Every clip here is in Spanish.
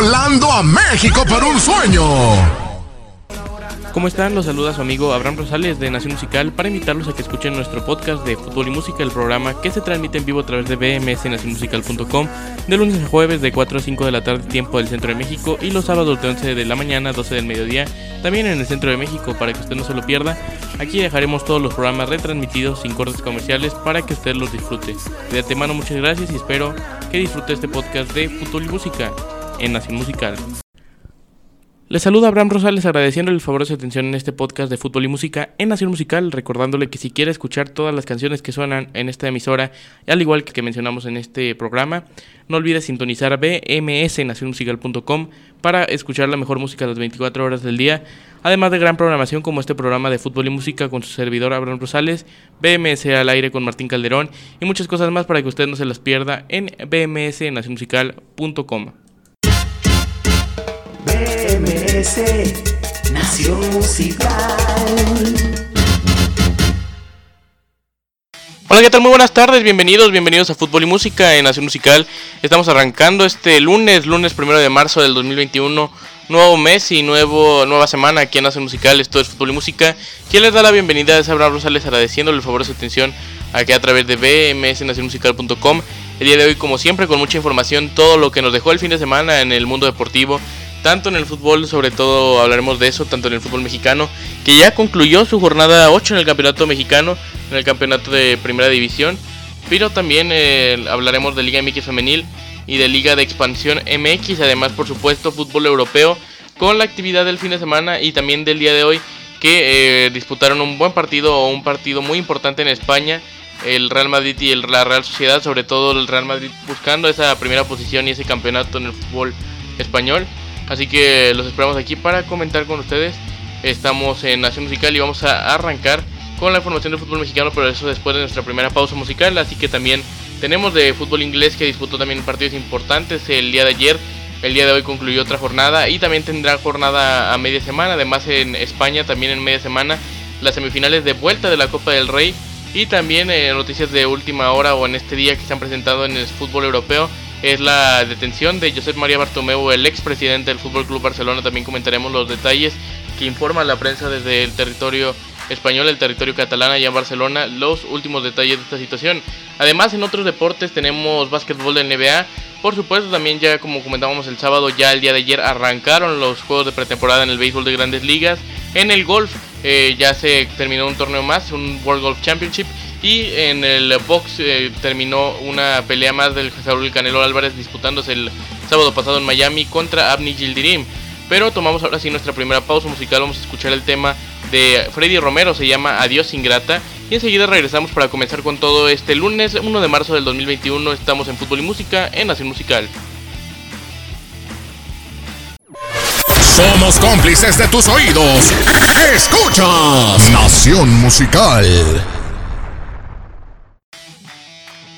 volando a México por un sueño. ¿Cómo están? Los saluda su amigo Abraham Rosales de Nación Musical para invitarlos a que escuchen nuestro podcast de fútbol y música, el programa que se transmite en vivo a través de bmsnacionmusical.com de lunes a jueves de 4 a 5 de la tarde tiempo del centro de México y los sábados de 11 de la mañana a 12 del mediodía también en el centro de México para que usted no se lo pierda. Aquí dejaremos todos los programas retransmitidos sin cortes comerciales para que usted los disfrute. De antemano muchas gracias y espero que disfrute este podcast de fútbol y música en Nación Musical. Les saluda Abraham Rosales agradeciéndole el favor de su atención en este podcast de fútbol y música en Nación Musical, recordándole que si quiere escuchar todas las canciones que suenan en esta emisora, al igual que que mencionamos en este programa, no olvide sintonizar bmsnacionmusical.com para escuchar la mejor música las 24 horas del día, además de gran programación como este programa de fútbol y música con su servidor Abraham Rosales, BMS al aire con Martín Calderón y muchas cosas más para que usted no se las pierda en bmsnacionmusical.com. BMS Nación Musical. Hola, ¿qué tal? Muy buenas tardes, bienvenidos, bienvenidos a Fútbol y Música en Nación Musical. Estamos arrancando este lunes, lunes primero de marzo del 2021, nuevo mes y nuevo, nueva semana aquí en Nación Musical. Esto es Fútbol y Música. Quien les da la bienvenida es Abraham Rosales agradeciéndole el favor de su atención aquí a través de bmsnacionmusical.com. El día de hoy, como siempre, con mucha información, todo lo que nos dejó el fin de semana en el mundo deportivo, tanto en el fútbol, sobre todo hablaremos de eso, tanto en el fútbol mexicano, que ya concluyó su jornada 8 en el campeonato mexicano, en el campeonato de primera división, pero también eh, hablaremos de Liga MX femenil y de Liga de Expansión MX, además por supuesto fútbol europeo, con la actividad del fin de semana y también del día de hoy, que eh, disputaron un buen partido o un partido muy importante en España, el Real Madrid y el, la Real Sociedad, sobre todo el Real Madrid buscando esa primera posición y ese campeonato en el fútbol español. Así que los esperamos aquí para comentar con ustedes. Estamos en Nación Musical y vamos a arrancar con la información del fútbol mexicano, pero eso después de nuestra primera pausa musical. Así que también tenemos de fútbol inglés que disputó también partidos importantes el día de ayer. El día de hoy concluyó otra jornada y también tendrá jornada a media semana. Además en España también en media semana las semifinales de vuelta de la Copa del Rey. Y también eh, noticias de última hora o en este día que se han presentado en el fútbol europeo es la detención de Josep María Bartomeu, el expresidente del Fútbol Club Barcelona. También comentaremos los detalles que informa la prensa desde el territorio español, el territorio catalán allá en Barcelona, los últimos detalles de esta situación. Además, en otros deportes tenemos básquetbol de NBA. Por supuesto, también ya como comentábamos el sábado, ya el día de ayer arrancaron los juegos de pretemporada en el béisbol de grandes ligas. En el golf eh, ya se terminó un torneo más, un World Golf Championship. Y en el box eh, terminó una pelea más del Saúl Canelo Álvarez disputándose el sábado pasado en Miami contra Abni Gildirim. Pero tomamos ahora sí nuestra primera pausa musical. Vamos a escuchar el tema de Freddy Romero, se llama Adiós Ingrata. Y enseguida regresamos para comenzar con todo este lunes 1 de marzo del 2021. Estamos en Fútbol y Música en Nación Musical. Somos cómplices de tus oídos. Escuchas Nación Musical.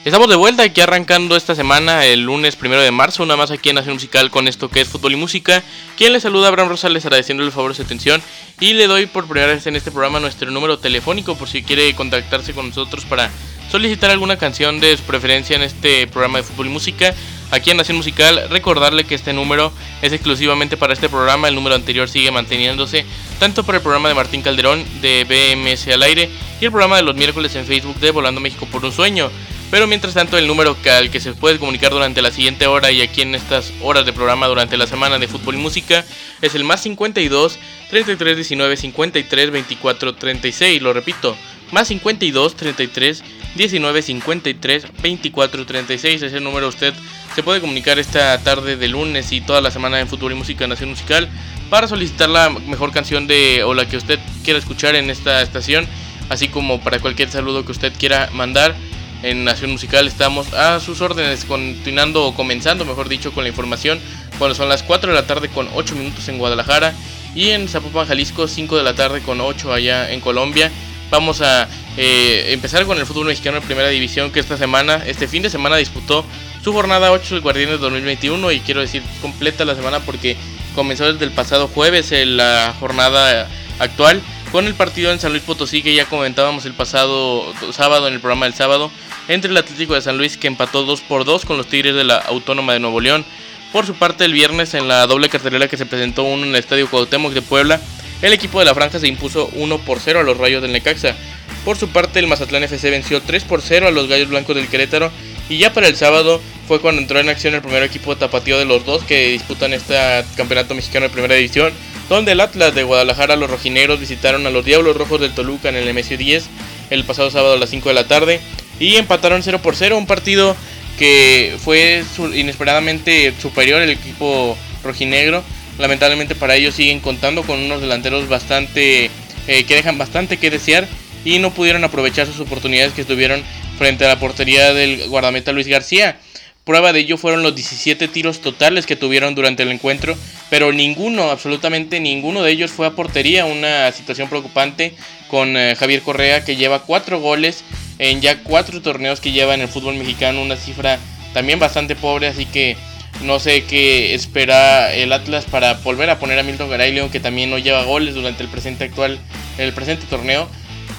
Estamos de vuelta aquí arrancando esta semana, el lunes primero de marzo, una más aquí en Nación Musical con esto que es fútbol y música. Quien les saluda, Abraham Rosales, agradeciéndole el favor de su atención. Y le doy por primera vez en este programa nuestro número telefónico por si quiere contactarse con nosotros para solicitar alguna canción de su preferencia en este programa de fútbol y música. Aquí en Nación Musical, recordarle que este número es exclusivamente para este programa. El número anterior sigue manteniéndose tanto para el programa de Martín Calderón de BMS al aire y el programa de los miércoles en Facebook de Volando México por un sueño. Pero mientras tanto, el número al que se puede comunicar durante la siguiente hora y aquí en estas horas de programa durante la semana de fútbol y música es el más 52 33 19 53 24 36. Lo repito, más 52 33 19 53 24 36. Ese número usted se puede comunicar esta tarde de lunes y toda la semana en fútbol y música Nación Musical para solicitar la mejor canción de o la que usted quiera escuchar en esta estación, así como para cualquier saludo que usted quiera mandar en Nación Musical estamos a sus órdenes, continuando o comenzando, mejor dicho, con la información. Cuando son las 4 de la tarde con 8 minutos en Guadalajara y en Zapopan, Jalisco, 5 de la tarde con 8 allá en Colombia. Vamos a eh, empezar con el fútbol mexicano en primera división que esta semana, este fin de semana disputó su jornada 8 del Guardianes 2021 y quiero decir completa la semana porque comenzó desde el pasado jueves en la jornada actual con el partido en San Luis Potosí que ya comentábamos el pasado sábado en el programa del sábado entre el Atlético de San Luis que empató 2 por 2 con los Tigres de la Autónoma de Nuevo León. Por su parte, el viernes en la doble cartelera que se presentó uno en el Estadio Cuauhtémoc de Puebla, el equipo de la franja se impuso 1 por 0 a los Rayos del Necaxa. Por su parte, el Mazatlán FC venció 3 por 0 a los Gallos Blancos del Querétaro. Y ya para el sábado fue cuando entró en acción el primer equipo tapatío de los dos que disputan este campeonato mexicano de primera división. Donde el Atlas de Guadalajara, los rojineros, visitaron a los Diablos Rojos del Toluca en el MSU 10 el pasado sábado a las 5 de la tarde. Y empataron 0 por 0. Un partido que fue inesperadamente superior el equipo rojinegro. Lamentablemente para ellos siguen contando con unos delanteros bastante eh, que dejan bastante que desear y no pudieron aprovechar sus oportunidades que estuvieron frente a la portería del guardameta Luis García. Prueba de ello fueron los 17 tiros totales que tuvieron durante el encuentro, pero ninguno, absolutamente ninguno de ellos fue a portería. Una situación preocupante con eh, Javier Correa que lleva 4 goles en ya 4 torneos que lleva en el fútbol mexicano, una cifra también bastante pobre, así que no sé qué espera el Atlas para volver a poner a Milton Garay León, que también no lleva goles durante el presente actual, el presente torneo.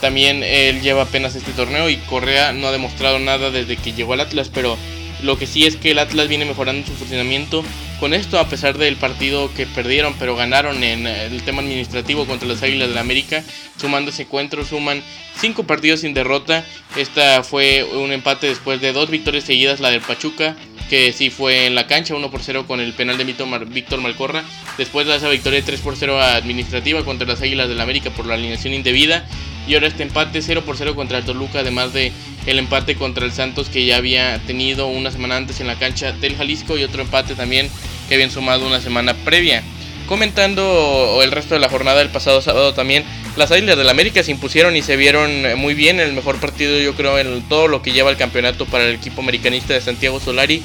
También él lleva apenas este torneo y Correa no ha demostrado nada desde que llegó al Atlas, pero lo que sí es que el Atlas viene mejorando su funcionamiento con esto, a pesar del partido que perdieron, pero ganaron en el tema administrativo contra las Águilas del la América, sumando ese encuentro, suman cinco partidos sin derrota. Esta fue un empate después de dos victorias seguidas, la del Pachuca, que sí fue en la cancha, 1 por 0 con el penal de Víctor Malcorra. Después de esa victoria 3 por 0 administrativa contra las Águilas del la América por la alineación indebida. Y ahora este empate 0 por 0 contra el Toluca, además de el empate contra el Santos que ya había tenido una semana antes en la cancha del Jalisco y otro empate también que habían sumado una semana previa. Comentando el resto de la jornada del pasado sábado también, las Águilas del América se impusieron y se vieron muy bien en el mejor partido yo creo en todo lo que lleva el campeonato para el equipo americanista de Santiago Solari.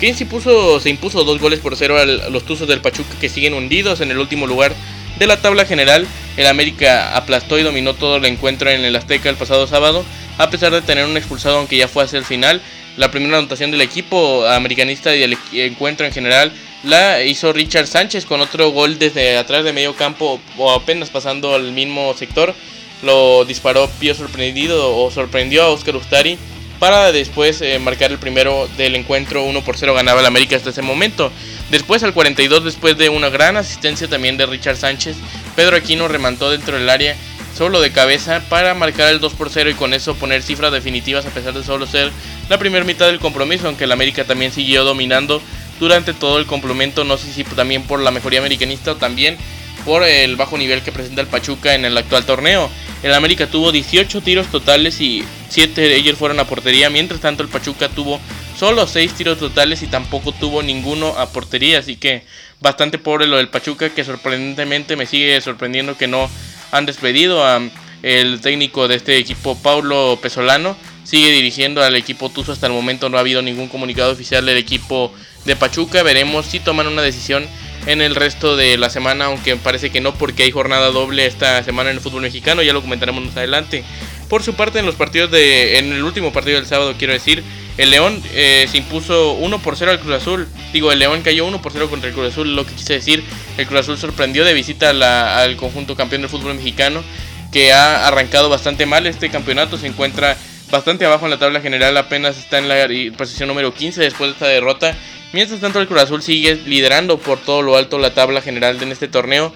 Quien se impuso, se impuso dos goles por cero a los Tuzos del Pachuca que siguen hundidos en el último lugar de la tabla general. El América aplastó y dominó todo el encuentro en el Azteca el pasado sábado, a pesar de tener un expulsado aunque ya fue hacia el final. La primera anotación del equipo americanista y del encuentro en general la hizo Richard Sánchez con otro gol desde atrás de medio campo o apenas pasando al mismo sector. Lo disparó Pío sorprendido o sorprendió a Oscar Ustari para después eh, marcar el primero del encuentro 1 por 0 ganaba el América hasta ese momento. Después al 42 después de una gran asistencia también de Richard Sánchez, Pedro Aquino remantó dentro del área solo de cabeza para marcar el 2 por 0 y con eso poner cifras definitivas a pesar de solo ser la primera mitad del compromiso, aunque el América también siguió dominando durante todo el complemento, no sé si también por la mejoría americanista o también por el bajo nivel que presenta el Pachuca en el actual torneo. El América tuvo 18 tiros totales y 7 de ellos fueron a portería, mientras tanto el Pachuca tuvo solo 6 tiros totales y tampoco tuvo ninguno a portería, así que bastante pobre lo del Pachuca que sorprendentemente me sigue sorprendiendo que no han despedido a el técnico de este equipo Paulo Pesolano sigue dirigiendo al equipo Tuzo hasta el momento no ha habido ningún comunicado oficial del equipo de Pachuca veremos si toman una decisión en el resto de la semana, aunque parece que no porque hay jornada doble esta semana en el fútbol mexicano, ya lo comentaremos más adelante. Por su parte, en los partidos de, en el último partido del sábado, quiero decir, el León eh, se impuso 1 por 0 al Cruz Azul. Digo, el León cayó 1 por 0 contra el Cruz Azul, lo que quise decir, el Cruz Azul sorprendió de visita al conjunto campeón del fútbol mexicano, que ha arrancado bastante mal este campeonato, se encuentra bastante abajo en la tabla general, apenas está en la posición número 15 después de esta derrota Mientras tanto, el Cruz Azul sigue liderando por todo lo alto la tabla general en este torneo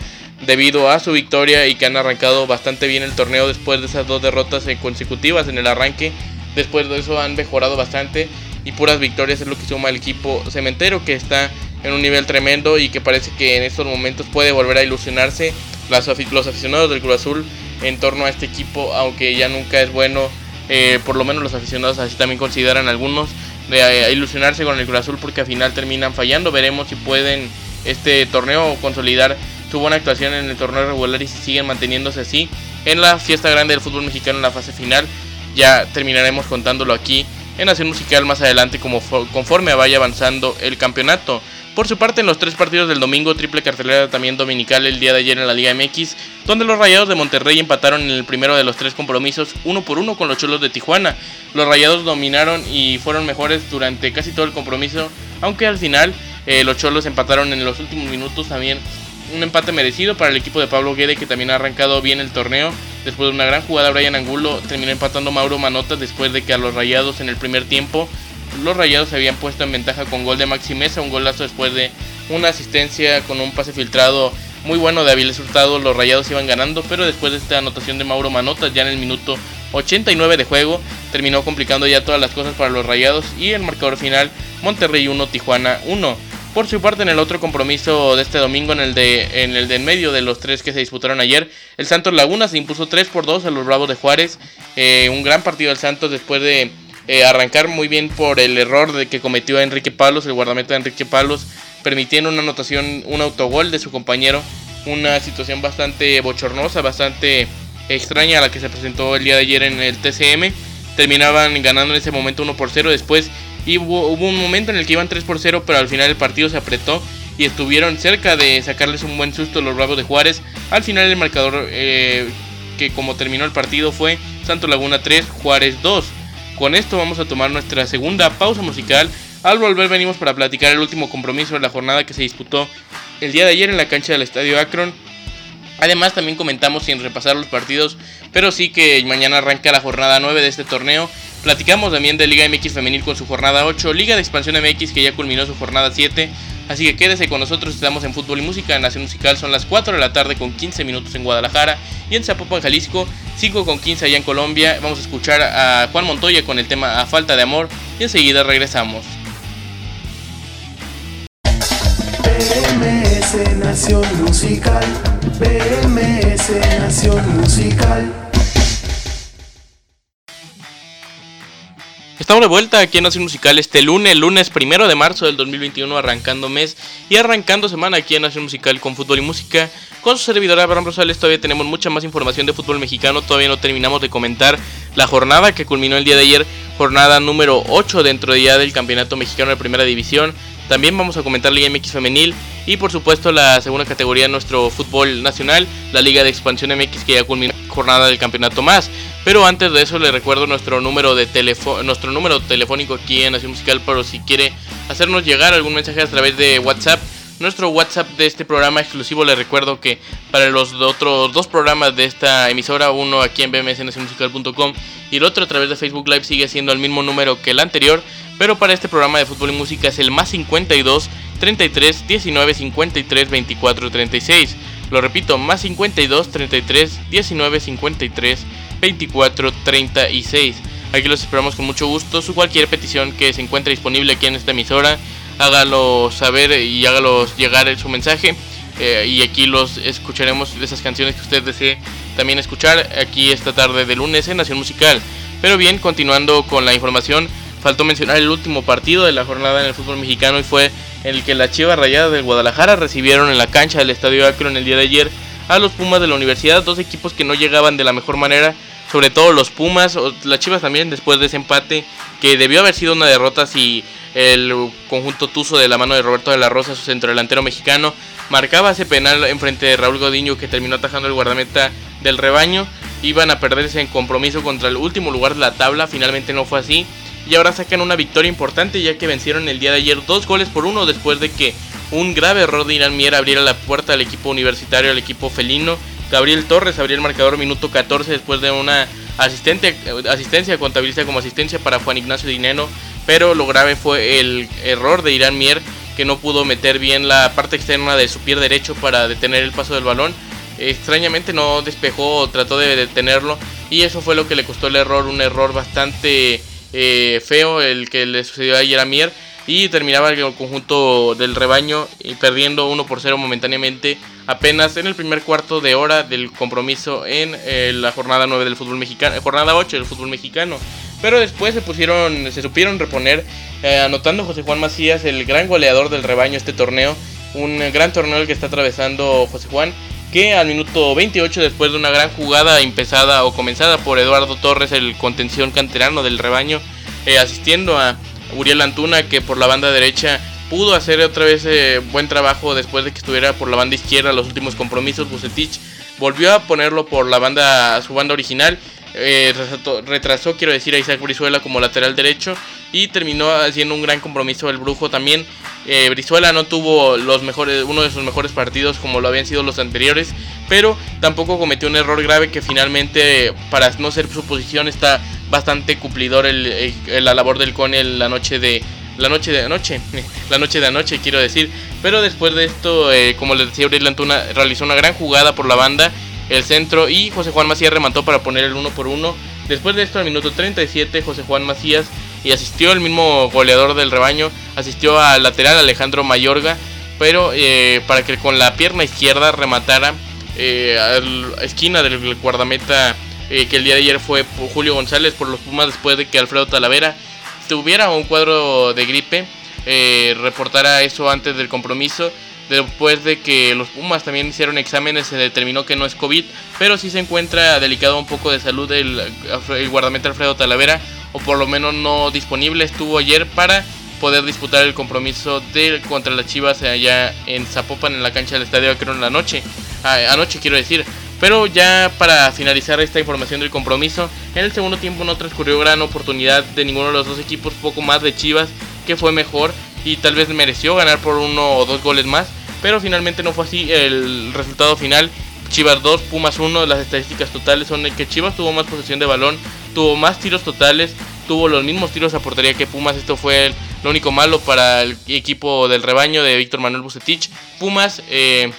debido a su victoria y que han arrancado bastante bien el torneo después de esas dos derrotas consecutivas en el arranque. Después de eso han mejorado bastante y puras victorias es lo que suma el equipo cementero que está en un nivel tremendo y que parece que en estos momentos puede volver a ilusionarse los aficionados del Cruz Azul en torno a este equipo, aunque ya nunca es bueno, eh, por lo menos los aficionados así también consideran algunos de ilusionarse con el Cruz Azul porque al final terminan fallando. Veremos si pueden este torneo consolidar su buena actuación en el torneo regular y si siguen manteniéndose así en la fiesta grande del fútbol mexicano en la fase final. Ya terminaremos contándolo aquí en Nación Musical más adelante como conforme vaya avanzando el campeonato. Por su parte, en los tres partidos del domingo, triple cartelera también dominical el día de ayer en la Liga MX, donde los Rayados de Monterrey empataron en el primero de los tres compromisos, uno por uno con los Cholos de Tijuana. Los Rayados dominaron y fueron mejores durante casi todo el compromiso, aunque al final eh, los Cholos empataron en los últimos minutos también. Un empate merecido para el equipo de Pablo Guede, que también ha arrancado bien el torneo. Después de una gran jugada, Brian Angulo terminó empatando Mauro Manota después de que a los Rayados en el primer tiempo los Rayados se habían puesto en ventaja con gol de Maxi Mesa, un golazo después de una asistencia con un pase filtrado muy bueno de Avilés Hurtado. Los Rayados iban ganando, pero después de esta anotación de Mauro Manotas, ya en el minuto 89 de juego, terminó complicando ya todas las cosas para los Rayados y el marcador final Monterrey 1, Tijuana 1. Por su parte, en el otro compromiso de este domingo, en el de en el de en medio de los tres que se disputaron ayer, el Santos Laguna se impuso 3 por 2 a los Bravos de Juárez. Eh, un gran partido del Santos después de eh, arrancar muy bien por el error de que cometió Enrique Palos, el guardameta de Enrique Palos, permitiendo una anotación, un autogol de su compañero. Una situación bastante bochornosa, bastante extraña a la que se presentó el día de ayer en el TCM. Terminaban ganando en ese momento 1 por 0. Después hubo, hubo un momento en el que iban 3 por 0, pero al final el partido se apretó y estuvieron cerca de sacarles un buen susto los Bravos de Juárez. Al final el marcador eh, que como terminó el partido fue Santo Laguna 3, Juárez 2. Con esto vamos a tomar nuestra segunda pausa musical. Al volver venimos para platicar el último compromiso de la jornada que se disputó el día de ayer en la cancha del Estadio Akron. Además también comentamos sin repasar los partidos, pero sí que mañana arranca la jornada 9 de este torneo. Platicamos también de Liga MX Femenil con su jornada 8, Liga de Expansión MX que ya culminó su jornada 7. Así que quédese con nosotros, estamos en Fútbol y Música, Nación Musical son las 4 de la tarde con 15 minutos en Guadalajara y en Zapopan, Jalisco, 5 con 15 allá en Colombia. Vamos a escuchar a Juan Montoya con el tema A Falta de Amor y enseguida regresamos. Nación Musical, Nación Musical. Estamos de vuelta aquí en Nación Musical este lunes, lunes primero de marzo del 2021, arrancando mes y arrancando semana aquí en Nación Musical con fútbol y música. Con su servidora Abraham Rosales todavía tenemos mucha más información de fútbol mexicano, todavía no terminamos de comentar la jornada que culminó el día de ayer, jornada número 8 dentro de ya del Campeonato Mexicano de Primera División. También vamos a comentar Liga MX Femenil y por supuesto la segunda categoría de nuestro fútbol nacional, la Liga de Expansión MX que ya culminó jornada del campeonato más. Pero antes de eso le recuerdo nuestro número de teléfono, nuestro número telefónico aquí en Nación Musical, pero si quiere hacernos llegar algún mensaje a través de WhatsApp, nuestro WhatsApp de este programa exclusivo le recuerdo que para los otros dos programas de esta emisora, uno aquí en bmsnacionmusical.com y el otro a través de Facebook Live sigue siendo el mismo número que el anterior, pero para este programa de fútbol y música es el más 52 33 19 53 24 36. Lo repito, más 52 33 19 53 24 36. Aquí los esperamos con mucho gusto. Su cualquier petición que se encuentre disponible aquí en esta emisora, hágalo saber y hágalo llegar su mensaje. Eh, y aquí los escucharemos de esas canciones que usted desee también escuchar aquí esta tarde de lunes en Nación Musical. Pero bien, continuando con la información, faltó mencionar el último partido de la jornada en el fútbol mexicano y fue en el que la Chivas Rayadas del Guadalajara recibieron en la cancha del Estadio Akron el día de ayer a los Pumas de la Universidad, dos equipos que no llegaban de la mejor manera, sobre todo los Pumas, o las Chivas también después de ese empate que debió haber sido una derrota si el conjunto Tuzo de la mano de Roberto de la Rosa, su centrodelantero mexicano, marcaba ese penal en frente de Raúl Godiño que terminó atajando el guardameta del rebaño. Iban a perderse en compromiso contra el último lugar de la tabla, finalmente no fue así. Y ahora sacan una victoria importante ya que vencieron el día de ayer dos goles por uno después de que un grave error de Irán Mier abriera la puerta al equipo universitario, al equipo felino. Gabriel Torres abrió el marcador minuto 14 después de una asistente, asistencia contabilista como asistencia para Juan Ignacio Dineno. Pero lo grave fue el error de Irán Mier que no pudo meter bien la parte externa de su pie derecho para detener el paso del balón. Extrañamente no despejó, trató de detenerlo y eso fue lo que le costó el error, un error bastante eh, feo el que le sucedió a Mier y terminaba el conjunto del rebaño perdiendo 1 por 0 momentáneamente apenas en el primer cuarto de hora del compromiso en eh, la jornada 9 del fútbol mexicano, jornada 8 del fútbol mexicano. Pero después se pusieron, se supieron reponer, eh, anotando José Juan Macías, el gran goleador del rebaño este torneo, un gran torneo el que está atravesando José Juan, que al minuto 28 después de una gran jugada empezada o comenzada por Eduardo Torres, el contención canterano del rebaño, eh, asistiendo a Uriel Antuna que por la banda derecha pudo hacer otra vez eh, buen trabajo después de que estuviera por la banda izquierda los últimos compromisos. Bucetich volvió a ponerlo por la banda, su banda original. Eh, retrasó, quiero decir, a Isaac Brizuela como lateral derecho y terminó haciendo un gran compromiso el Brujo también. Eh, Brizuela no tuvo los mejores, uno de sus mejores partidos como lo habían sido los anteriores, pero tampoco cometió un error grave que finalmente, para no ser su posición, está bastante cumplidor el, la labor del Cone la noche de la noche de anoche, la noche de anoche quiero decir. Pero después de esto, eh, como les decía, Uriel Antuna realizó una gran jugada por la banda, el centro y José Juan Macías remató para poner el uno por uno. Después de esto, al minuto 37, José Juan Macías y asistió el mismo goleador del rebaño, asistió al lateral Alejandro Mayorga, pero eh, para que con la pierna izquierda rematara eh, a la esquina del guardameta que el día de ayer fue Julio González por los Pumas después de que Alfredo Talavera tuviera un cuadro de gripe, eh, reportara eso antes del compromiso. Después de que los Pumas también hicieron exámenes, se determinó que no es COVID, pero sí se encuentra delicado un poco de salud el, el guardameta Alfredo Talavera, o por lo menos no disponible. Estuvo ayer para poder disputar el compromiso de, contra las Chivas allá en Zapopan, en la cancha del estadio en la noche. Ah, anoche quiero decir. Pero ya para finalizar esta información del compromiso, en el segundo tiempo no transcurrió gran oportunidad de ninguno de los dos equipos, poco más de Chivas, que fue mejor y tal vez mereció ganar por uno o dos goles más, pero finalmente no fue así el resultado final. Chivas 2, Pumas 1, las estadísticas totales son que Chivas tuvo más posesión de balón, tuvo más tiros totales, tuvo los mismos tiros a portería que Pumas, esto fue lo único malo para el equipo del rebaño de Víctor Manuel Bucetich. Pumas, eh,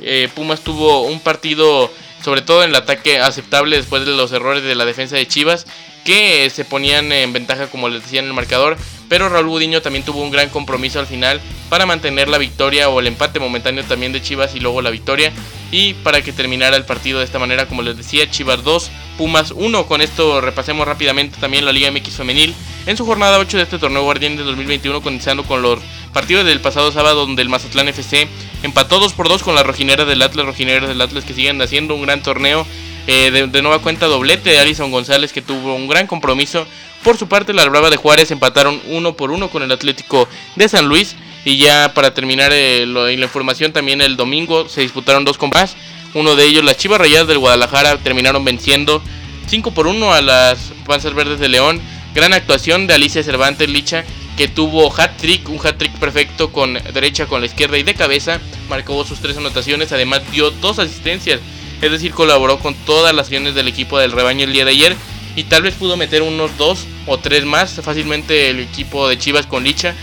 eh, Pumas tuvo un partido sobre todo en el ataque aceptable después de los errores de la defensa de Chivas, que se ponían en ventaja como les decía en el marcador, pero Raúl Budiño también tuvo un gran compromiso al final para mantener la victoria o el empate momentáneo también de Chivas y luego la victoria y para que terminara el partido de esta manera como les decía Chivas 2 Pumas 1 con esto repasemos rápidamente también la Liga MX femenil en su jornada 8 de este torneo Guardián de 2021 comenzando con los partidos del pasado sábado donde el Mazatlán FC empató 2 por 2 con la rojinera del Atlas, rojineras del Atlas que siguen haciendo un gran torneo eh, de, nueva cuenta doblete de Alison González que tuvo un gran compromiso. Por su parte, la Brava de Juárez empataron uno por uno con el Atlético de San Luis. Y ya para terminar eh, la información, también el domingo se disputaron dos combates. Uno de ellos, las Chivas Rayadas del Guadalajara, terminaron venciendo 5 por 1 a las Panzas Verdes de León. Gran actuación de Alicia Cervantes Licha, que tuvo hat trick, un hat trick perfecto con derecha, con la izquierda y de cabeza. Marcó sus tres anotaciones, además dio dos asistencias es decir, colaboró con todas las acciones del equipo del rebaño el día de ayer y tal vez pudo meter unos dos o tres más fácilmente el equipo de Chivas con Licha.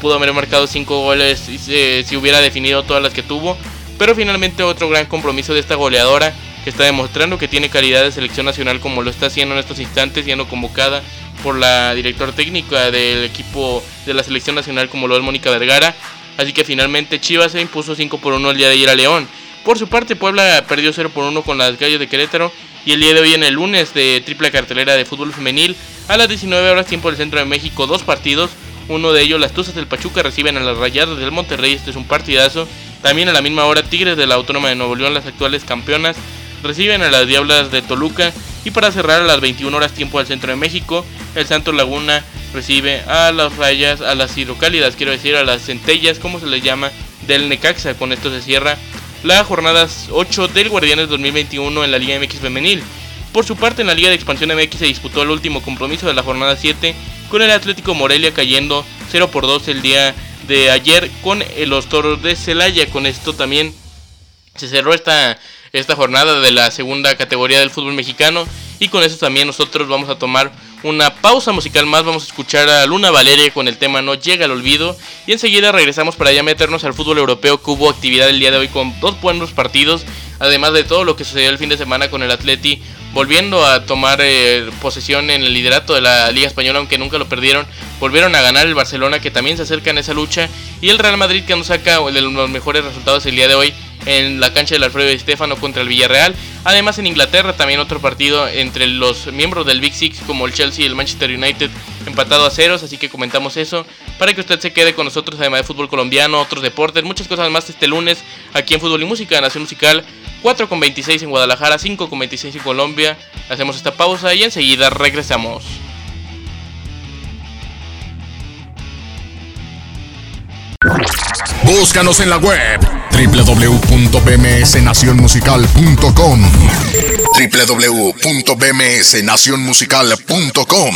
Pudo haber marcado cinco goles si hubiera definido todas las que tuvo. Pero finalmente otro gran compromiso de esta goleadora que está demostrando que tiene calidad de selección nacional como lo está haciendo en estos instantes, siendo convocada por la directora técnica del equipo de la selección nacional como lo es Mónica Vergara. Así que finalmente Chivas se impuso 5 por 1 el día de ayer a León. Por su parte, Puebla perdió 0 por 1 con las Gallos de Querétaro. Y el día de hoy, en el lunes de triple cartelera de fútbol femenil, a las 19 horas, tiempo del centro de México, dos partidos. Uno de ellos, las Tuzas del Pachuca, reciben a las Rayadas del Monterrey. Este es un partidazo. También a la misma hora, Tigres de la Autónoma de Nuevo León, las actuales campeonas, reciben a las Diablas de Toluca. Y para cerrar a las 21 horas, tiempo del centro de México, el Santos Laguna recibe a las Rayas, a las Hidrocálidas, quiero decir, a las Centellas, como se les llama, del Necaxa. Con esto se cierra la jornada 8 del Guardianes 2021 en la Liga MX femenil. Por su parte, en la Liga de Expansión MX se disputó el último compromiso de la jornada 7 con el Atlético Morelia cayendo 0 por 2 el día de ayer con los Toros de Celaya. Con esto también se cerró esta, esta jornada de la segunda categoría del fútbol mexicano y con eso también nosotros vamos a tomar una pausa musical más. Vamos a escuchar a Luna Valeria con el tema No llega al olvido. Y enseguida regresamos para ya meternos al fútbol europeo que hubo actividad el día de hoy con dos buenos partidos. Además de todo lo que sucedió el fin de semana con el Atleti volviendo a tomar eh, posesión en el liderato de la Liga Española, aunque nunca lo perdieron. Volvieron a ganar el Barcelona, que también se acerca en esa lucha. Y el Real Madrid, que nos saca de los mejores resultados el día de hoy en la cancha del Alfredo Di Stefano contra el Villarreal. Además en Inglaterra también otro partido entre los miembros del Big Six como el Chelsea y el Manchester United empatado a ceros, así que comentamos eso para que usted se quede con nosotros además de fútbol colombiano, otros deportes, muchas cosas más este lunes aquí en Fútbol y Música, Nación Musical 4 con 26 en Guadalajara, 5 con 26 en Colombia. Hacemos esta pausa y enseguida regresamos. Búscanos en la web www.bmsnacionmusical.com www.bmsnacionmusical.com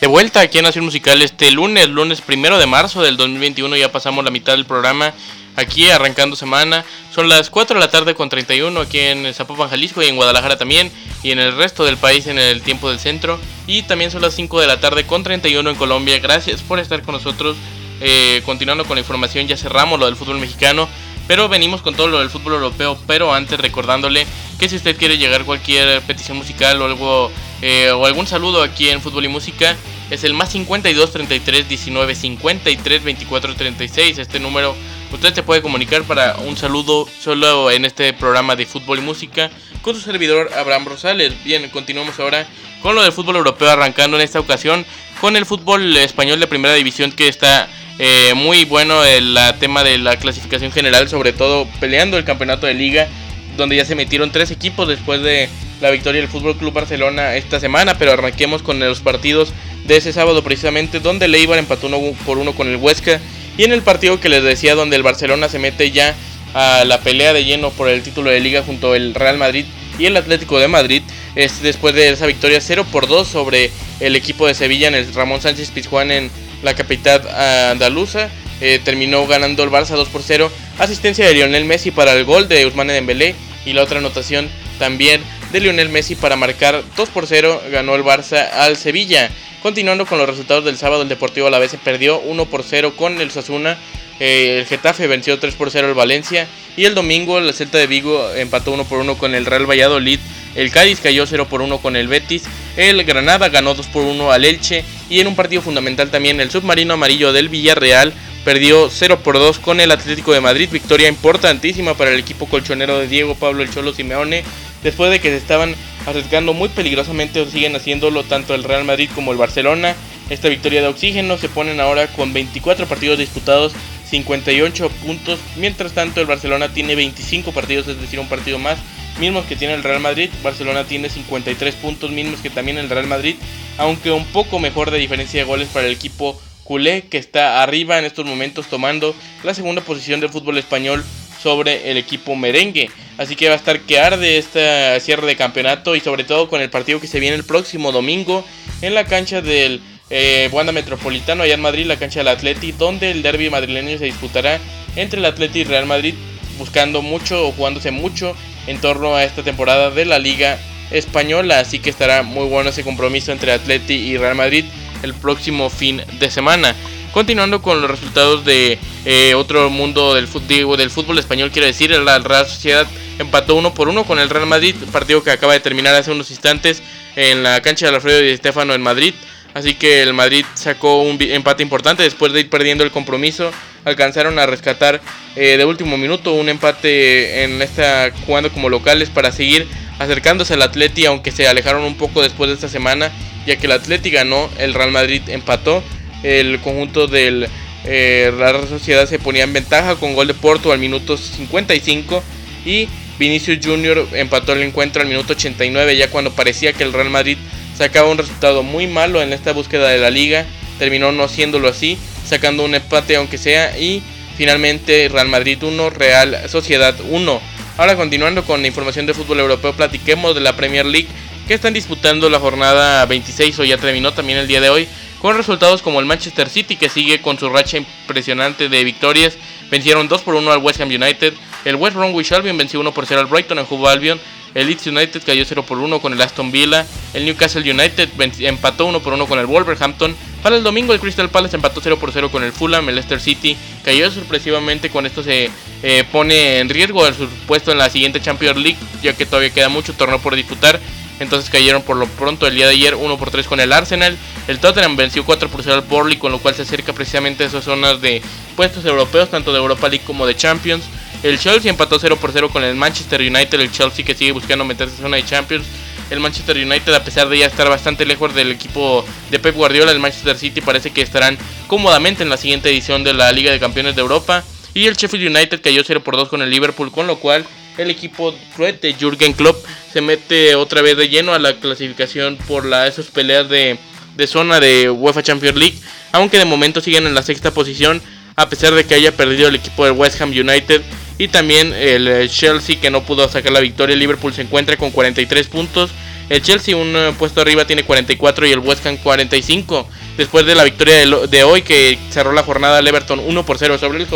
De vuelta aquí en Nación Musical este lunes, lunes primero de marzo del 2021, ya pasamos la mitad del programa aquí arrancando semana. Son las 4 de la tarde con 31 aquí en Zapopan, Jalisco y en Guadalajara también. Y en el resto del país en el tiempo del centro. Y también son las 5 de la tarde con 31 en Colombia. Gracias por estar con nosotros. Eh, continuando con la información, ya cerramos lo del fútbol mexicano. Pero venimos con todo lo del fútbol europeo. Pero antes recordándole que si usted quiere llegar cualquier petición musical o algo eh, o algún saludo aquí en Fútbol y Música, es el más 52 33 19 53 24 36. Este número usted se puede comunicar para un saludo solo en este programa de Fútbol y Música con su servidor Abraham Rosales. Bien, continuamos ahora con lo del fútbol europeo, arrancando en esta ocasión con el fútbol español de primera división que está eh, muy bueno el tema de la clasificación general, sobre todo peleando el campeonato de liga, donde ya se metieron tres equipos después de la victoria del Fútbol Club Barcelona esta semana, pero arranquemos con los partidos de ese sábado precisamente, donde el Eibar empató uno por uno con el Huesca y en el partido que les decía donde el Barcelona se mete ya a la pelea de lleno por el título de liga junto al Real Madrid y el Atlético de Madrid, es después de esa victoria 0 por 2 sobre el equipo de Sevilla en el Ramón Sánchez Pizjuán en la capital andaluza. Eh, terminó ganando el Barça 2 por 0. Asistencia de Lionel Messi para el gol de Ousmane Dembélé y la otra anotación también de Lionel Messi para marcar 2 por 0. Ganó el Barça al Sevilla. Continuando con los resultados del sábado, el Deportivo Alavés perdió 1 por 0 con el Sasuna. Eh, el Getafe venció 3 por 0 el Valencia. Y el domingo el Celta de Vigo empató 1 por 1 con el Real Valladolid. El Cádiz cayó 0 por 1 con el Betis. El Granada ganó 2 por 1 al Elche. Y en un partido fundamental también el submarino amarillo del Villarreal perdió 0 por 2 con el Atlético de Madrid. Victoria importantísima para el equipo colchonero de Diego Pablo El Cholo Simeone. Después de que se estaban arriesgando muy peligrosamente o siguen haciéndolo tanto el Real Madrid como el Barcelona. Esta victoria de oxígeno se ponen ahora con 24 partidos disputados, 58 puntos. Mientras tanto el Barcelona tiene 25 partidos, es decir, un partido más mismos que tiene el Real Madrid. Barcelona tiene 53 puntos, mismos que también el Real Madrid, aunque un poco mejor de diferencia de goles para el equipo culé, que está arriba en estos momentos tomando la segunda posición del fútbol español sobre el equipo merengue. Así que va a estar que arde este cierre de campeonato y sobre todo con el partido que se viene el próximo domingo en la cancha del eh, Wanda Metropolitano allá en Madrid, la cancha del Atleti, donde el derby madrileño se disputará entre el Atleti y Real Madrid, buscando mucho o jugándose mucho en torno a esta temporada de la Liga Española. Así que estará muy bueno ese compromiso entre Atleti y Real Madrid el próximo fin de semana. Continuando con los resultados de eh, otro mundo del, fútbol, del fútbol español, quiero decir, la Real Sociedad empató uno por uno con el Real Madrid, partido que acaba de terminar hace unos instantes en la cancha de Alfredo y Estefano en Madrid. Así que el Madrid sacó un empate importante después de ir perdiendo el compromiso. Alcanzaron a rescatar eh, de último minuto un empate en esta jugando como locales para seguir acercándose al Atleti, aunque se alejaron un poco después de esta semana, ya que el Atleti ganó, el Real Madrid empató. El conjunto del eh, Sociedad se ponía en ventaja con gol de Porto al minuto 55 y Vinicius Junior empató el encuentro al minuto 89 ya cuando parecía que el Real Madrid sacaba un resultado muy malo en esta búsqueda de la liga, terminó no haciéndolo así, sacando un empate aunque sea y finalmente Real Madrid 1, Real Sociedad 1. Ahora continuando con la información de fútbol europeo, platiquemos de la Premier League que están disputando la jornada 26 o ya terminó también el día de hoy con resultados como el Manchester City que sigue con su racha impresionante de victorias, vencieron 2 por 1 al West Ham United, el West Bromwich Albion venció 1 por 0 al Brighton en Juve Albion, el Leeds United cayó 0 por 1 con el Aston Villa. El Newcastle United empató 1 por 1 con el Wolverhampton. Para el domingo el Crystal Palace empató 0 por 0 con el Fulham. El Leicester City cayó sorpresivamente. Con esto se eh, pone en riesgo su puesto en la siguiente Champions League. Ya que todavía queda mucho torneo por disputar. Entonces cayeron por lo pronto el día de ayer 1 por 3 con el Arsenal. El Tottenham venció 4 por 0 al Borley, con lo cual se acerca precisamente a esas zonas de puestos europeos, tanto de Europa League como de Champions. El Chelsea empató 0 por 0 con el Manchester United. El Chelsea que sigue buscando meterse en zona de Champions. El Manchester United, a pesar de ya estar bastante lejos del equipo de Pep Guardiola, el Manchester City parece que estarán cómodamente en la siguiente edición de la Liga de Campeones de Europa. Y el Sheffield United cayó 0 por 2 con el Liverpool, con lo cual el equipo de Jürgen Klopp se mete otra vez de lleno a la clasificación por la, esas peleas de, de zona de UEFA Champions League. Aunque de momento siguen en la sexta posición, a pesar de que haya perdido el equipo del West Ham United y también el eh, Chelsea que no pudo sacar la victoria. El Liverpool se encuentra con 43 puntos. El Chelsea un eh, puesto arriba tiene 44 y el West Ham 45. Después de la victoria de, hoy que cerró la jornada el Everton 1 por 0 sobre el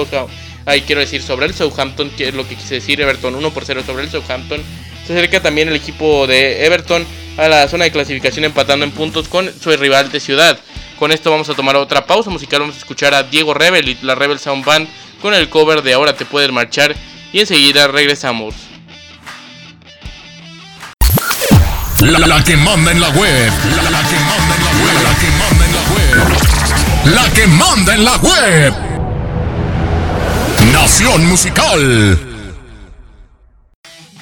ahí quiero decir sobre el Southampton, que es lo que quise decir, Everton 1 por 0 sobre el Southampton. Se acerca también el equipo de Everton a la zona de clasificación empatando en puntos con su rival de ciudad. Con esto vamos a tomar otra pausa musical, vamos a escuchar a Diego Rebel y la Rebel Sound Band con el cover de Ahora te puedes marchar y enseguida regresamos. La, que manda en la web. La, que manda en la web. La que manda en la web. La que manda en la web. Nación Musical.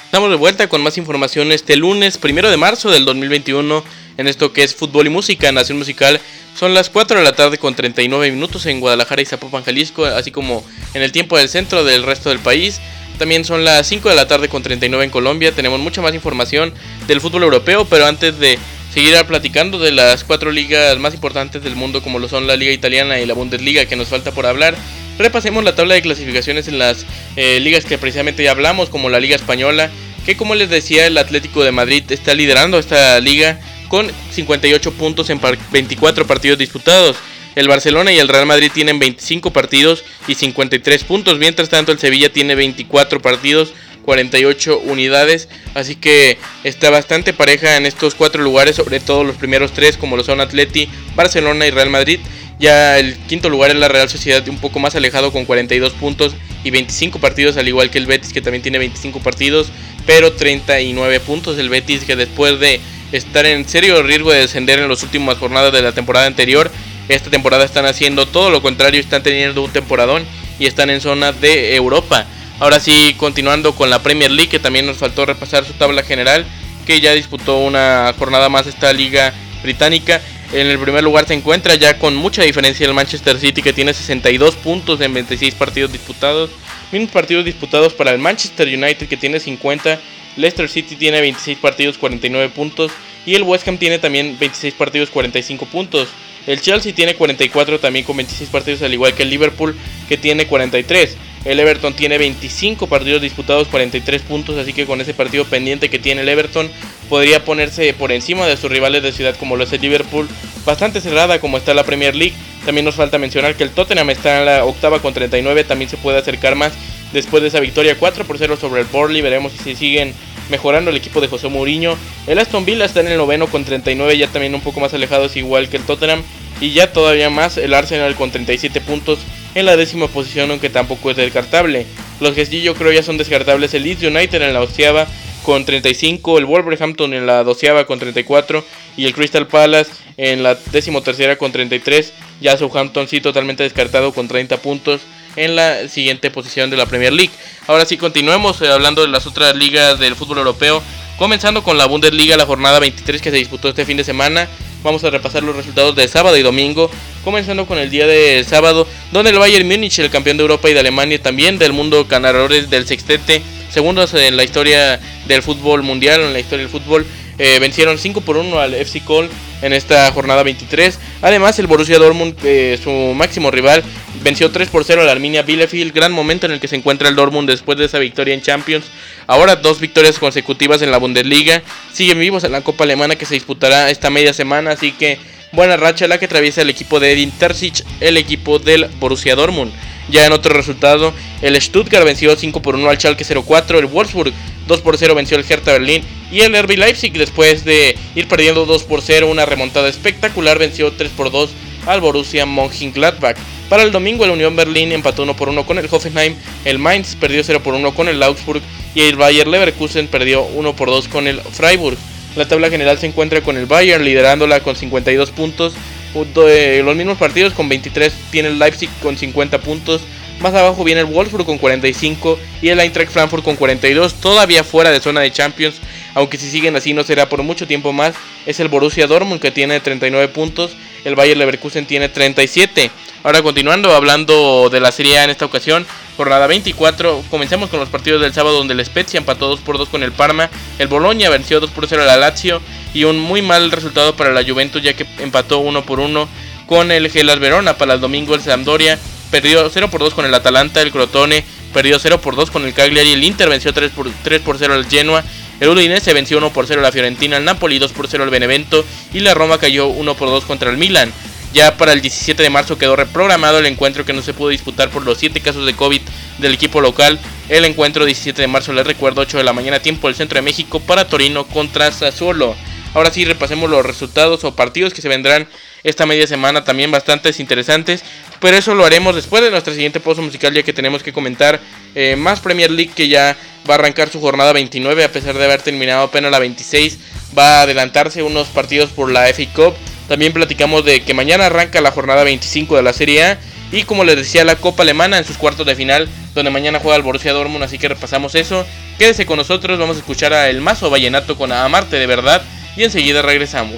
Estamos de vuelta con más información este lunes, primero de marzo del 2021, en esto que es fútbol y música, Nación Musical. Son las 4 de la tarde con 39 minutos en Guadalajara y Zapopan, Jalisco, así como en el tiempo del centro del resto del país. También son las 5 de la tarde con 39 en Colombia. Tenemos mucha más información del fútbol europeo, pero antes de seguir platicando de las cuatro ligas más importantes del mundo, como lo son la Liga Italiana y la Bundesliga, que nos falta por hablar, repasemos la tabla de clasificaciones en las eh, ligas que precisamente ya hablamos, como la Liga Española, que como les decía, el Atlético de Madrid está liderando esta liga con 58 puntos en 24 partidos disputados. El Barcelona y el Real Madrid tienen 25 partidos y 53 puntos. Mientras tanto, el Sevilla tiene 24 partidos, 48 unidades. Así que está bastante pareja en estos cuatro lugares, sobre todo los primeros tres, como lo son Atleti, Barcelona y Real Madrid. Ya el quinto lugar es la Real Sociedad, un poco más alejado con 42 puntos y 25 partidos, al igual que el Betis, que también tiene 25 partidos, pero 39 puntos. El Betis, que después de estar en serio riesgo de descender en las últimas jornadas de la temporada anterior, esta temporada están haciendo todo lo contrario, están teniendo un temporadón y están en zona de Europa. Ahora sí, continuando con la Premier League, que también nos faltó repasar su tabla general, que ya disputó una jornada más esta liga británica. En el primer lugar se encuentra ya con mucha diferencia el Manchester City, que tiene 62 puntos en 26 partidos disputados. Mismos partidos disputados para el Manchester United, que tiene 50. Leicester City tiene 26 partidos, 49 puntos. Y el West Ham tiene también 26 partidos, 45 puntos. El Chelsea tiene 44 también con 26 partidos, al igual que el Liverpool que tiene 43. El Everton tiene 25 partidos disputados, 43 puntos, así que con ese partido pendiente que tiene el Everton podría ponerse por encima de sus rivales de ciudad como lo es el Liverpool. Bastante cerrada como está la Premier League. También nos falta mencionar que el Tottenham está en la octava con 39, también se puede acercar más después de esa victoria 4 por 0 sobre el Burnley. Veremos si siguen mejorando el equipo de José Mourinho. El Aston Villa está en el noveno con 39, ya también un poco más alejados igual que el Tottenham. Y ya todavía más el Arsenal con 37 puntos en la décima posición, aunque tampoco es descartable. Los que sí yo creo ya son descartables el Leeds United en la onceava con 35, el Wolverhampton en la doceava con 34 y el Crystal Palace en la tercera con 33. Ya Southampton sí totalmente descartado con 30 puntos en la siguiente posición de la Premier League. Ahora sí, continuemos eh, hablando de las otras ligas del fútbol europeo. Comenzando con la Bundesliga, la jornada 23 que se disputó este fin de semana. Vamos a repasar los resultados de sábado y domingo. Comenzando con el día de sábado, donde el Bayern Múnich, el campeón de Europa y de Alemania, también del mundo ganadores del sextete, segundos en la historia del fútbol mundial, en la historia del fútbol, eh, vencieron 5 por 1 al FC Cole en esta jornada 23. Además, el Borussia Dortmund, su máximo rival, venció 3 por 0 al Arminia Bielefeld. Gran momento en el que se encuentra el Dortmund después de esa victoria en Champions. Ahora dos victorias consecutivas en la Bundesliga. Siguen vivos en la Copa Alemana que se disputará esta media semana. Así que buena racha la que atraviesa el equipo de Edin Terzic, el equipo del Borussia Dortmund. Ya en otro resultado, el Stuttgart venció 5 por 1 al Schalke 04, el Wolfsburg 2 por 0 venció el Hertha Berlín y el RB Leipzig después de ir perdiendo 2 por 0, una remontada espectacular venció 3 por 2 al Borussia Mönchengladbach. Para el domingo el Unión Berlín empató 1 por 1 con el Hoffenheim, el Mainz perdió 0 por 1 con el Augsburg y el Bayer Leverkusen perdió 1 por 2 con el Freiburg. La tabla general se encuentra con el Bayern liderándola con 52 puntos, de los mismos partidos con 23 tiene el Leipzig con 50 puntos. Más abajo viene el Wolfsburg con 45 y el Eintracht Frankfurt con 42, todavía fuera de zona de Champions, aunque si siguen así no será por mucho tiempo más. Es el Borussia Dortmund que tiene 39 puntos, el Bayer Leverkusen tiene 37. Ahora continuando hablando de la Serie A en esta ocasión, jornada 24, comencemos con los partidos del sábado donde el Spezia empató 2 por 2 con el Parma, el Bologna venció 2 por 0 a la Lazio y un muy mal resultado para la Juventus ya que empató 1 por 1 con el Gelas Verona para el domingo el Sampdoria perdió 0 por 2 con el Atalanta, el Crotone perdió 0 por 2 con el Cagliari, el Inter venció 3 por, 3 por 0 al Genoa, el Udinese venció 1 por 0 a la Fiorentina, el Napoli 2 por 0 al Benevento y la Roma cayó 1 por 2 contra el Milan. Ya para el 17 de marzo quedó reprogramado el encuentro que no se pudo disputar por los 7 casos de COVID del equipo local. El encuentro 17 de marzo, les recuerdo, 8 de la mañana, tiempo del centro de México para Torino contra Sassuolo. Ahora sí, repasemos los resultados o partidos que se vendrán esta media semana, también bastantes interesantes. Pero eso lo haremos después de nuestra siguiente pausa musical, ya que tenemos que comentar eh, más Premier League que ya va a arrancar su jornada 29, a pesar de haber terminado apenas la 26. Va a adelantarse unos partidos por la FA Cup. También platicamos de que mañana arranca la jornada 25 de la Serie A. Y como les decía, la Copa Alemana en sus cuartos de final, donde mañana juega el Borussia Dortmund, así que repasamos eso. Quédese con nosotros, vamos a escuchar a El Mazo Vallenato con Amarte de verdad y enseguida regresamos.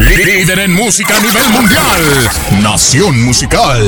Líder en música a nivel mundial. Nación Musical.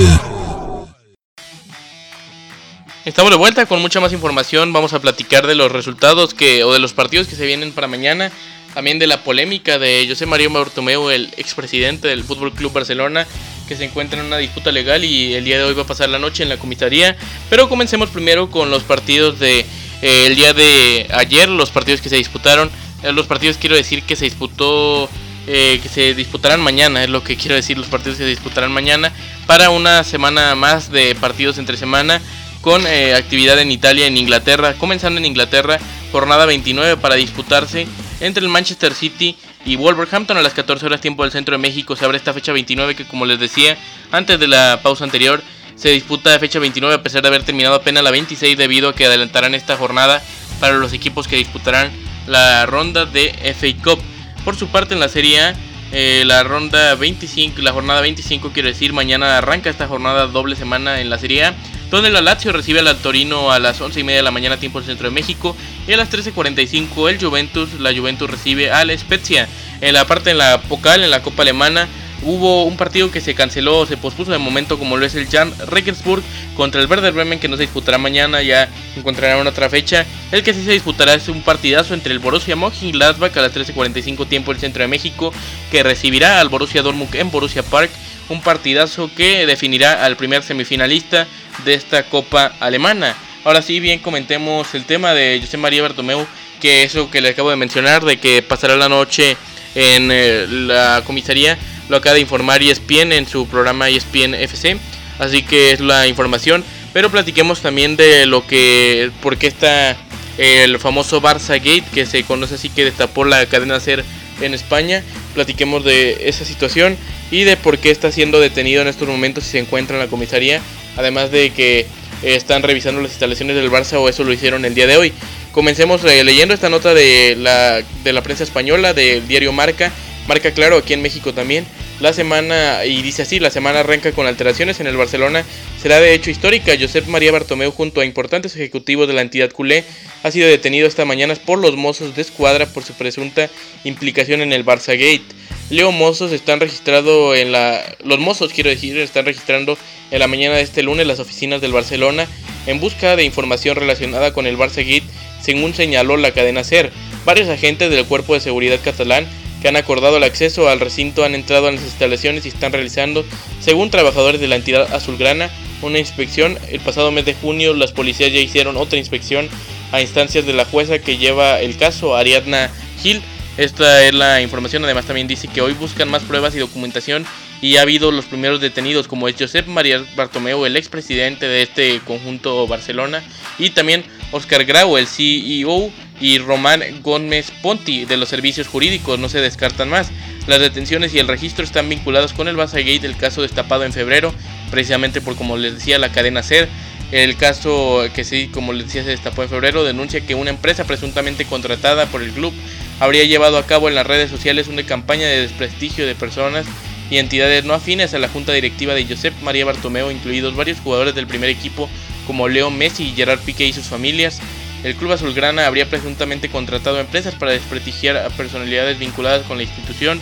Estamos de vuelta con mucha más información. Vamos a platicar de los resultados que o de los partidos que se vienen para mañana. También de la polémica de José María Bartomeu, el expresidente del Fútbol Club Barcelona, que se encuentra en una disputa legal y el día de hoy va a pasar la noche en la comisaría. Pero comencemos primero con los partidos de eh, el día de ayer, los partidos que se disputaron. Eh, los partidos quiero decir que se disputó eh, que se disputarán mañana, es lo que quiero decir, los partidos se disputarán mañana para una semana más de partidos entre semana con eh, actividad en Italia, en Inglaterra, comenzando en Inglaterra, jornada 29 para disputarse entre el Manchester City y Wolverhampton a las 14 horas tiempo del centro de México. Se abre esta fecha 29 que como les decía antes de la pausa anterior se disputa de fecha 29 a pesar de haber terminado apenas la 26 debido a que adelantarán esta jornada para los equipos que disputarán la ronda de FA Cup. Por su parte en la Serie A, eh, la ronda 25, la jornada 25 quiero decir, mañana arranca esta jornada doble semana en la Serie A, donde la Lazio recibe al Torino a las 11 y media de la mañana tiempo del centro de México y a las 13.45 el Juventus, la Juventus recibe al Spezia. En la parte en la Pocal, en la Copa Alemana, Hubo un partido que se canceló, se pospuso de momento, como lo es el Jan Regensburg contra el Werder Bremen, que no se disputará mañana, ya encontrarán otra fecha. El que sí se disputará es un partidazo entre el Borussia Mönchengladbach a las 13.45 tiempo del centro de México, que recibirá al Borussia Dortmund en Borussia Park. Un partidazo que definirá al primer semifinalista de esta Copa Alemana. Ahora sí, bien comentemos el tema de José María Bartomeu, que eso que le acabo de mencionar, de que pasará la noche en eh, la comisaría lo acaba de informar ESPN en su programa ESPN FC. Así que es la información. Pero platiquemos también de lo que. por qué está el famoso Barça Gate, que se conoce así que destapó la cadena SER en España. Platiquemos de esa situación y de por qué está siendo detenido en estos momentos y se encuentra en la comisaría. Además de que eh, están revisando las instalaciones del Barça o eso lo hicieron el día de hoy. Comencemos eh, leyendo esta nota de la, de la prensa española, del diario Marca. Marca claro aquí en México también. La semana, y dice así, la semana arranca con alteraciones en el Barcelona. Será de hecho histórica. Josep María Bartomeu junto a importantes ejecutivos de la entidad culé ha sido detenido esta mañana por los mozos de escuadra por su presunta implicación en el Barça Gate. Leo Mozos están registrado en la... Los mozos, quiero decir, están registrando en la mañana de este lunes las oficinas del Barcelona en busca de información relacionada con el Barça Gate, según señaló la cadena SER. Varios agentes del Cuerpo de Seguridad catalán que han acordado el acceso al recinto han entrado en las instalaciones y están realizando, según trabajadores de la entidad azulgrana, una inspección. El pasado mes de junio las policías ya hicieron otra inspección a instancias de la jueza que lleva el caso, Ariadna Gil. Esta es la información, además también dice que hoy buscan más pruebas y documentación y ha habido los primeros detenidos como es Josep María Bartomeu, el expresidente de este conjunto Barcelona y también Oscar Grau, el CEO y Román Gómez Ponti de los servicios jurídicos, no se descartan más. Las detenciones y el registro están vinculados con el Gate, el caso destapado en febrero, precisamente por como les decía la cadena SER. El caso que sí, como les decía, se destapó en febrero, denuncia que una empresa presuntamente contratada por el club habría llevado a cabo en las redes sociales una campaña de desprestigio de personas y entidades no afines a la junta directiva de Josep María Bartomeu, incluidos varios jugadores del primer equipo como Leo Messi Gerard Piqué y sus familias, el club azulgrana habría presuntamente contratado empresas para desprestigiar a personalidades vinculadas con la institución,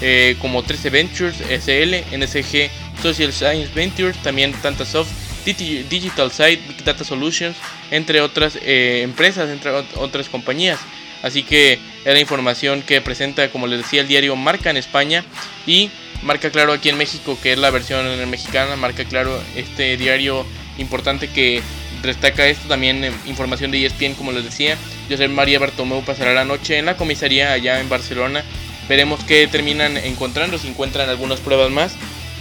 eh, como 13 Ventures, SL, NSG, Social Science Ventures, también Tantasoft, Digital Site, Big Data Solutions, entre otras eh, empresas, entre otras compañías. Así que era información que presenta, como les decía, el diario Marca en España y Marca Claro aquí en México, que es la versión mexicana, Marca Claro, este diario importante que destaca esto también información de ESPN como les decía José María Bartomeu pasará la noche en la comisaría allá en Barcelona Veremos qué terminan encontrando, si encuentran algunas pruebas más.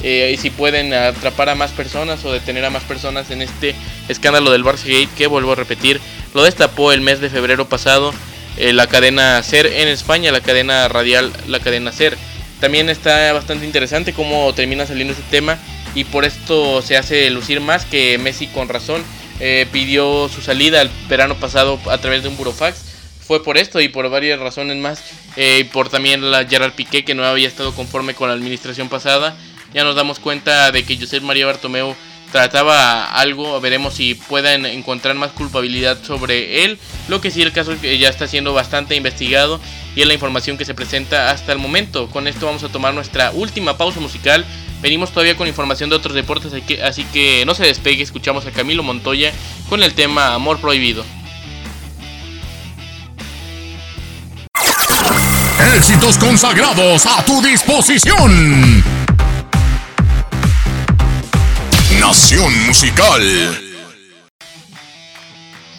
Eh, y si pueden atrapar a más personas o detener a más personas en este escándalo del Barça Gate que vuelvo a repetir lo destapó el mes de febrero pasado eh, la cadena SER en España, la cadena radial, la cadena SER. También está bastante interesante cómo termina saliendo este tema y por esto se hace lucir más que Messi con razón eh, pidió su salida el verano pasado a través de un burofax. Fue por esto y por varias razones más, y por también la Gerard Piqué que no había estado conforme con la administración pasada ya nos damos cuenta de que José María Bartomeu trataba algo, veremos si pueden encontrar más culpabilidad sobre él. Lo que sí el caso ya está siendo bastante investigado y es la información que se presenta hasta el momento. Con esto vamos a tomar nuestra última pausa musical. Venimos todavía con información de otros deportes, así que no se despegue, escuchamos a Camilo Montoya con el tema Amor Prohibido. Éxitos consagrados a tu disposición. Nación Musical.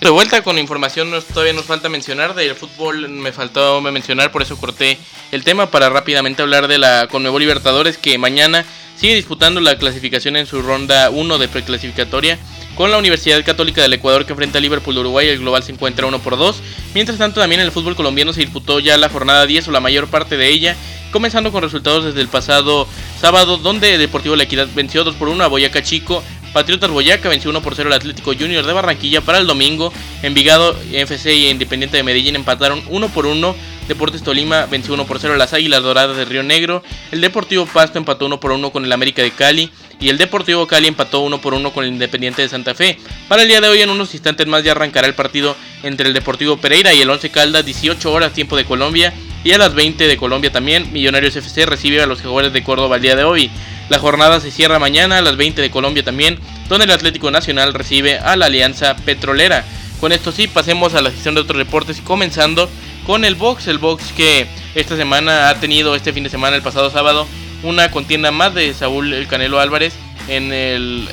De vuelta con información, todavía nos falta mencionar del fútbol, me faltó mencionar, por eso corté el tema para rápidamente hablar de la Conmebol Libertadores que mañana sigue disputando la clasificación en su ronda 1 de preclasificatoria con la Universidad Católica del Ecuador que enfrenta a Liverpool de Uruguay, el global se encuentra 1 por 2. Mientras tanto, también en el fútbol colombiano se disputó ya la jornada 10 o la mayor parte de ella, comenzando con resultados desde el pasado sábado, donde Deportivo La Equidad venció 2 por 1 a Boyacá Chico. Patriotas Boyaca venció 1 por 0 al Atlético Junior de Barranquilla para el domingo. Envigado, FC y Independiente de Medellín empataron 1 por 1. Deportes Tolima venció 1 por 0 a las Águilas Doradas de Río Negro. El Deportivo Pasto empató 1 por 1 con el América de Cali. Y el Deportivo Cali empató 1 por 1 con el Independiente de Santa Fe. Para el día de hoy, en unos instantes más, ya arrancará el partido entre el Deportivo Pereira y el Once Caldas, 18 horas tiempo de Colombia. Y a las 20 de Colombia también, Millonarios FC recibe a los jugadores de Córdoba el día de hoy. La jornada se cierra mañana a las 20 de Colombia también, donde el Atlético Nacional recibe a la Alianza Petrolera. Con esto sí, pasemos a la sesión de otros reportes, comenzando con el box. El box que esta semana ha tenido, este fin de semana, el pasado sábado, una contienda más de Saúl El Canelo Álvarez en el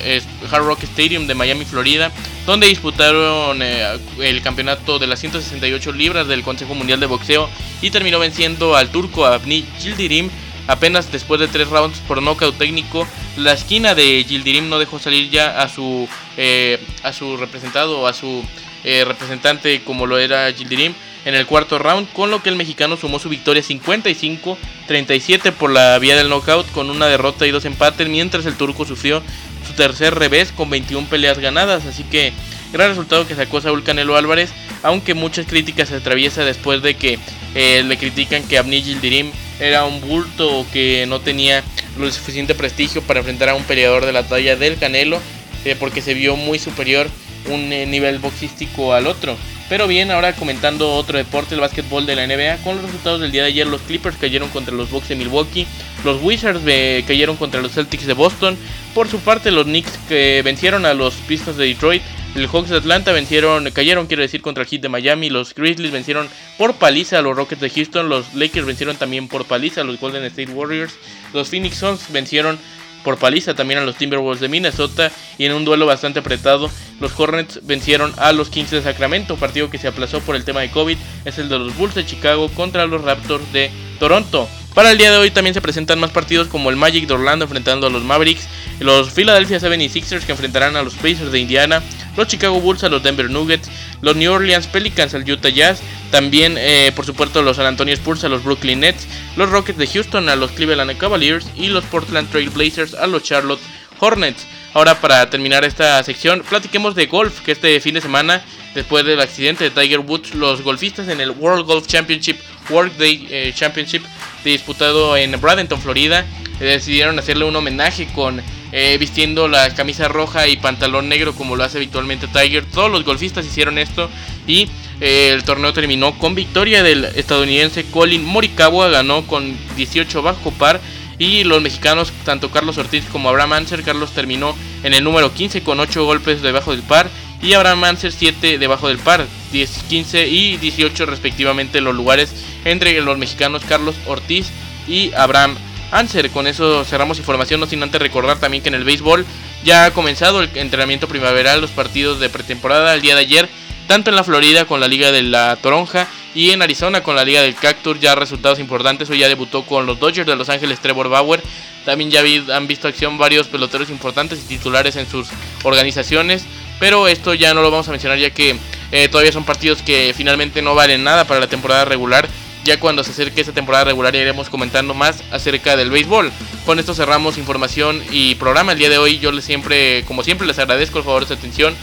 Hard Rock Stadium de Miami, Florida, donde disputaron eh, el campeonato de las 168 libras del Consejo Mundial de Boxeo y terminó venciendo al turco Abni Gildirim apenas después de tres rounds por nocaut técnico. La esquina de Gildirim no dejó salir ya a su, eh, a su representado, a su eh, representante como lo era Gildirim en el cuarto round, con lo que el mexicano sumó su victoria 55-37 por la vía del knockout con una derrota y dos empates, mientras el turco sufrió su tercer revés con 21 peleas ganadas, así que gran resultado que sacó Saúl Canelo Álvarez, aunque muchas críticas se atraviesa después de que eh, le critican que Abni Gildirim era un bulto que no tenía lo suficiente prestigio para enfrentar a un peleador de la talla del Canelo, eh, porque se vio muy superior un eh, nivel boxístico al otro. Pero bien, ahora comentando otro deporte, el básquetbol de la NBA, con los resultados del día de ayer, los Clippers cayeron contra los Bucks de Milwaukee, los Wizards cayeron contra los Celtics de Boston, por su parte los Knicks que vencieron a los Pistons de Detroit, los Hawks de Atlanta vencieron, cayeron quiero decir contra el Heat de Miami, los Grizzlies vencieron por paliza a los Rockets de Houston, los Lakers vencieron también por paliza a los Golden State Warriors, los Phoenix Suns vencieron por paliza también a los Timberwolves de Minnesota. Y en un duelo bastante apretado los Hornets vencieron a los Kings de Sacramento, partido que se aplazó por el tema de COVID, es el de los Bulls de Chicago contra los Raptors de Toronto. Para el día de hoy también se presentan más partidos como el Magic de Orlando enfrentando a los Mavericks, los Philadelphia 76ers que enfrentarán a los Pacers de Indiana, los Chicago Bulls a los Denver Nuggets, los New Orleans Pelicans al Utah Jazz, también eh, por supuesto los San Antonio Spurs a los Brooklyn Nets, los Rockets de Houston a los Cleveland Cavaliers y los Portland Trail Blazers a los Charlotte Hornets. Ahora para terminar esta sección, platiquemos de golf, que este fin de semana, después del accidente de Tiger Woods, los golfistas en el World Golf Championship, World Day eh, Championship, disputado en Bradenton, Florida, eh, decidieron hacerle un homenaje con eh, vistiendo la camisa roja y pantalón negro como lo hace habitualmente Tiger. Todos los golfistas hicieron esto y eh, el torneo terminó con victoria del estadounidense Colin Morikawa, ganó con 18 bajo par y los mexicanos, tanto Carlos Ortiz como Abraham Anser, Carlos terminó en el número 15 con 8 golpes debajo del par y Abraham Anser 7 debajo del par, 10, 15 y 18 respectivamente los lugares entre los mexicanos Carlos Ortiz y Abraham Anser. Con eso cerramos información, no sin antes recordar también que en el béisbol ya ha comenzado el entrenamiento primaveral, los partidos de pretemporada. El día de ayer tanto en la Florida con la Liga de la Toronja y en Arizona con la Liga del Cactus, ya resultados importantes, hoy ya debutó con los Dodgers de Los Ángeles Trevor Bauer, también ya han visto acción varios peloteros importantes y titulares en sus organizaciones, pero esto ya no lo vamos a mencionar ya que eh, todavía son partidos que finalmente no valen nada para la temporada regular. Ya cuando se acerque esa temporada regular iremos comentando más acerca del béisbol. Con esto cerramos información y programa el día de hoy. Yo les siempre, como siempre, les agradezco el favor de su atención.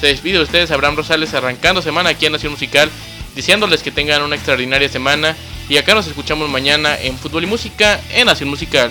Se despide de ustedes Abraham Rosales arrancando semana aquí en Nación Musical, diciéndoles que tengan una extraordinaria semana. Y acá nos escuchamos mañana en Fútbol y Música en Nación Musical.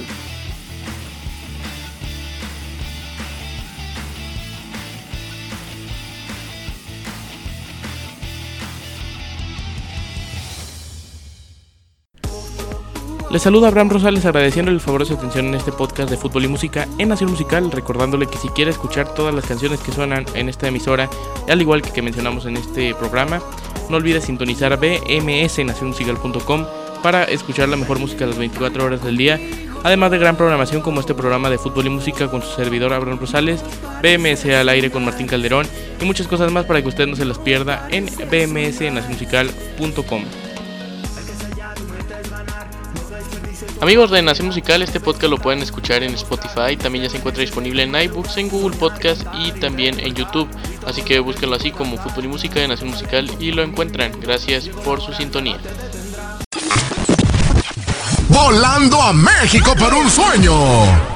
Les saluda Abraham Rosales agradeciendo el favor de su atención en este podcast de fútbol y música en Nación Musical, recordándole que si quiere escuchar todas las canciones que suenan en esta emisora, al igual que que mencionamos en este programa, no olvide sintonizar bmsnacionmusical.com para escuchar la mejor música las 24 horas del día, además de gran programación como este programa de fútbol y música con su servidor Abraham Rosales, BMS al aire con Martín Calderón y muchas cosas más para que usted no se las pierda en bmsnacionmusical.com. Amigos de Nación Musical, este podcast lo pueden escuchar en Spotify, también ya se encuentra disponible en iBooks, en Google Podcast y también en YouTube. Así que búsquenlo así como Fútbol y Música de Nación Musical y lo encuentran. Gracias por su sintonía. Volando a México por un sueño